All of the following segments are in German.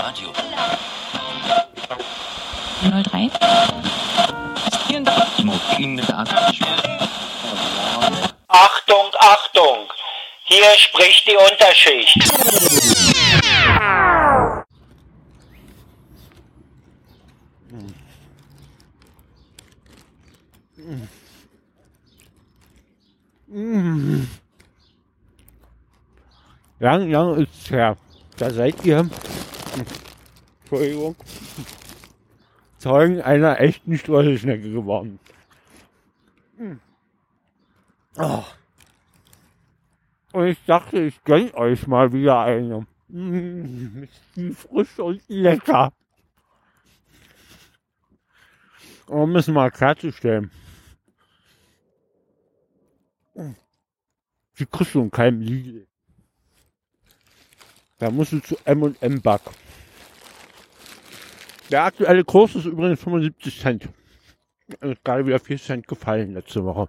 Radio. 03. Achtung, Achtung! Hier spricht die Unterschicht. Lang, lang ist her. Da seid ihr, Entschuldigung, Zeugen einer echten Streuselschnecke geworden. Oh. Und ich dachte, ich gönn euch mal wieder eine. Mm, die frisch und lecker. Um es mal klarzustellen. Die kriegst du in keinem Lidl. Da musst du zu M&M Back. Der aktuelle Kurs ist übrigens 75 Cent. Ist gerade wieder 4 Cent gefallen letzte Woche.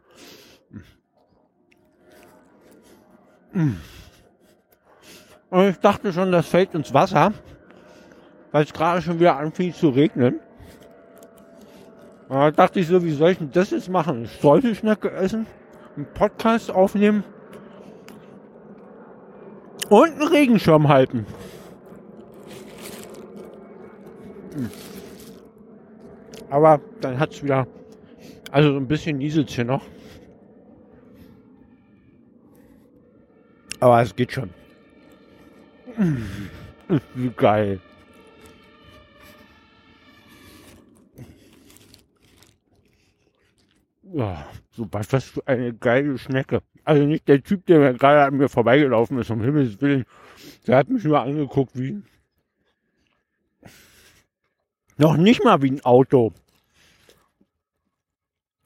Und ich dachte schon, das fällt ins Wasser, weil es gerade schon wieder anfing zu regnen. Da dachte ich so, wie soll ich denn das jetzt machen? Streuselschnecke essen, einen Podcast aufnehmen und einen Regenschirm halten. Hm. Aber dann hat es wieder, also so ein bisschen nieselt hier noch. Aber es geht schon. Wie geil. Ja, super, was für eine geile Schnecke. Also nicht der Typ, der gerade an mir vorbeigelaufen ist, um Himmels Willen. Der hat mich nur angeguckt wie. Noch nicht mal wie ein Auto.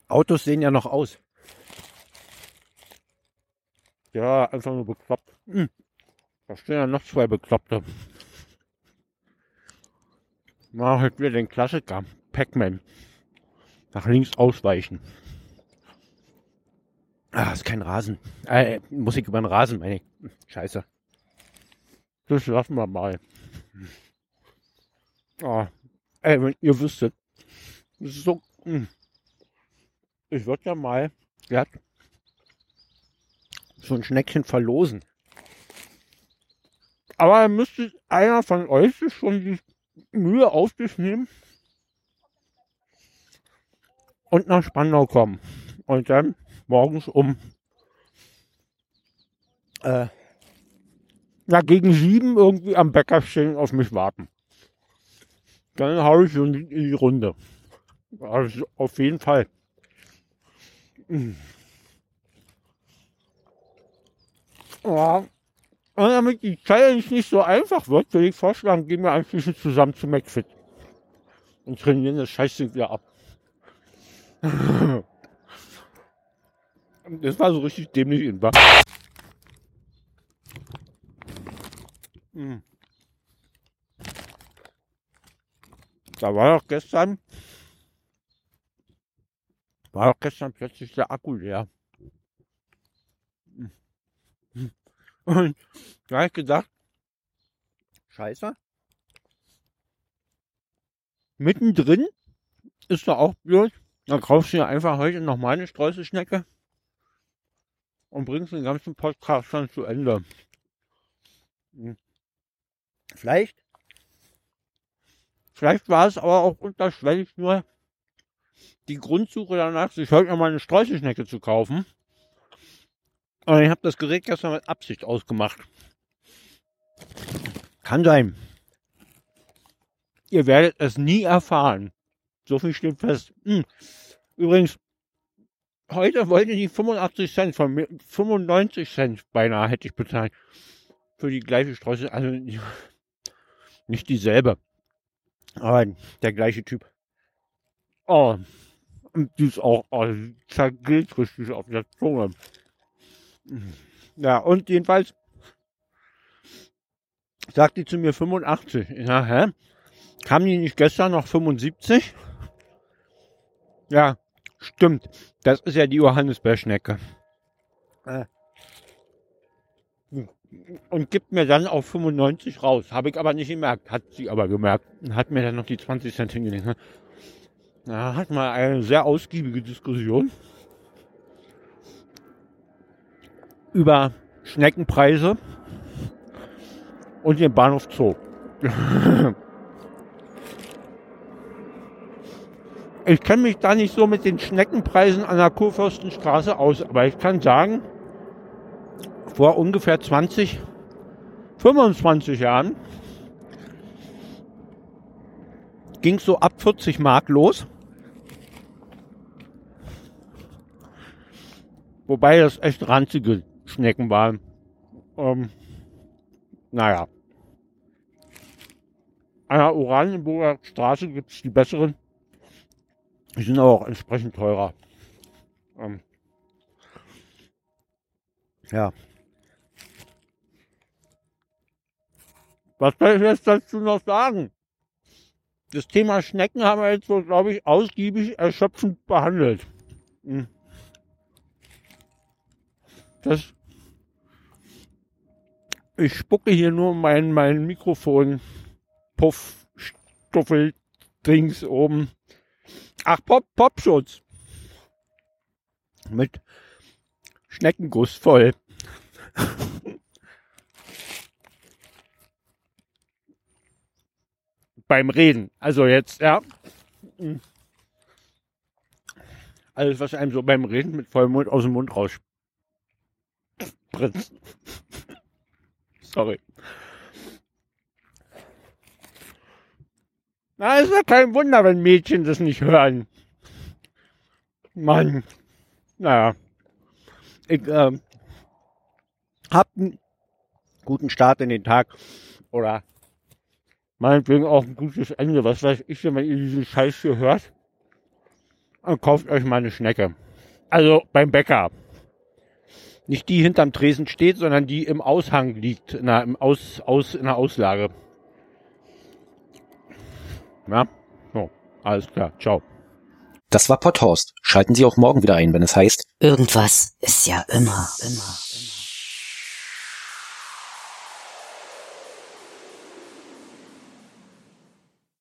Autos sehen ja noch aus. Ja, einfach nur bekloppt. Hm. Da stehen ja noch zwei Bekloppte. Mach halt wieder den Klassiker. Pac-Man. Nach links ausweichen. Ah, ist kein Rasen. Äh, Musik über den Rasen, meine ich. Scheiße. Das lassen wir mal. Ah, ey, wenn ihr wüsstet. So. Mh. Ich würde ja mal glatt so ein Schneckchen verlosen. Aber müsste einer von euch schon die Mühe auf sich nehmen und nach Spandau kommen. Und dann morgens um äh, ja, gegen sieben irgendwie am Bäcker stehen auf mich warten. Dann habe ich so in die Runde. Also auf jeden Fall. Ja. Und damit die Challenge nicht so einfach wird, würde ich vorschlagen, gehen wir anschließend zusammen zu McFit. Und trainieren das Scheißding wieder ab. Das war so richtig dämlich in Bach. Hm. Da war doch gestern, war doch gestern plötzlich der Akku leer. Und da habe ich gedacht, scheiße. Mittendrin ist da auch blöd. Dann kaufst du dir einfach heute noch mal eine Streuselschnecke und bringst den ganzen Podcast dann zu Ende. Hm. Vielleicht, vielleicht war es aber auch unterschwellig nur die Grundsuche danach, sich heute noch mal eine Streuselschnecke zu kaufen. Und ich habe das Gerät gestern mit Absicht ausgemacht. Kann sein. Ihr werdet es nie erfahren. So viel steht fest. Hm. Übrigens, heute wollte die 85 Cent von mir, 95 Cent beinahe hätte ich bezahlt. Für die gleiche Streusel, also nicht dieselbe. Aber der gleiche Typ. Oh, und die ist auch, oh, zergeht richtig auf der Zunge. Ja, und jedenfalls sagt die zu mir 85. Ja, hä? Kam die nicht gestern noch 75? Ja, stimmt. Das ist ja die Johannisbeerschnecke. Äh. Und gibt mir dann auf 95 raus. Habe ich aber nicht gemerkt, hat sie aber gemerkt und hat mir dann noch die 20 Cent hingelegt. Ne? Da hat man eine sehr ausgiebige Diskussion über Schneckenpreise und den Bahnhof Zoo. ich kenne mich da nicht so mit den Schneckenpreisen an der Kurfürstenstraße aus, aber ich kann sagen, vor ungefähr 20, 25 Jahren ging es so ab 40 Mark los. Wobei das echt ranzige Schnecken waren. Ähm, naja. An der Oranienburger Straße gibt es die besseren. Die sind aber auch entsprechend teurer. Ähm, ja. Was soll ich jetzt dazu noch sagen? Das Thema Schnecken haben wir jetzt so, glaube ich, ausgiebig erschöpfend behandelt. Hm. Das ich spucke hier nur mein, mein Mikrofon Puff Stuffel Dings oben. Ach, Pop, Popschutz. Mit Schneckenguss voll. Beim Reden. Also jetzt, ja. Alles, was einem so beim Reden mit vollem Mund aus dem Mund rausspritzt. Sorry. Na, ist ja kein Wunder, wenn Mädchen das nicht hören. Mann. Naja. Ich äh, hab einen guten Start in den Tag. Oder meinetwegen auch ein gutes Ende. Was weiß ich, wenn ihr diesen Scheiß hier hört. Dann kauft euch mal eine Schnecke. Also beim Bäcker. Nicht die hinterm Tresen steht, sondern die im Aushang liegt, in der, im Aus, aus, in der Auslage. Ja, so, alles klar, ciao. Das war Potthorst. Schalten Sie auch morgen wieder ein, wenn es heißt. Irgendwas ist ja immer, immer, immer.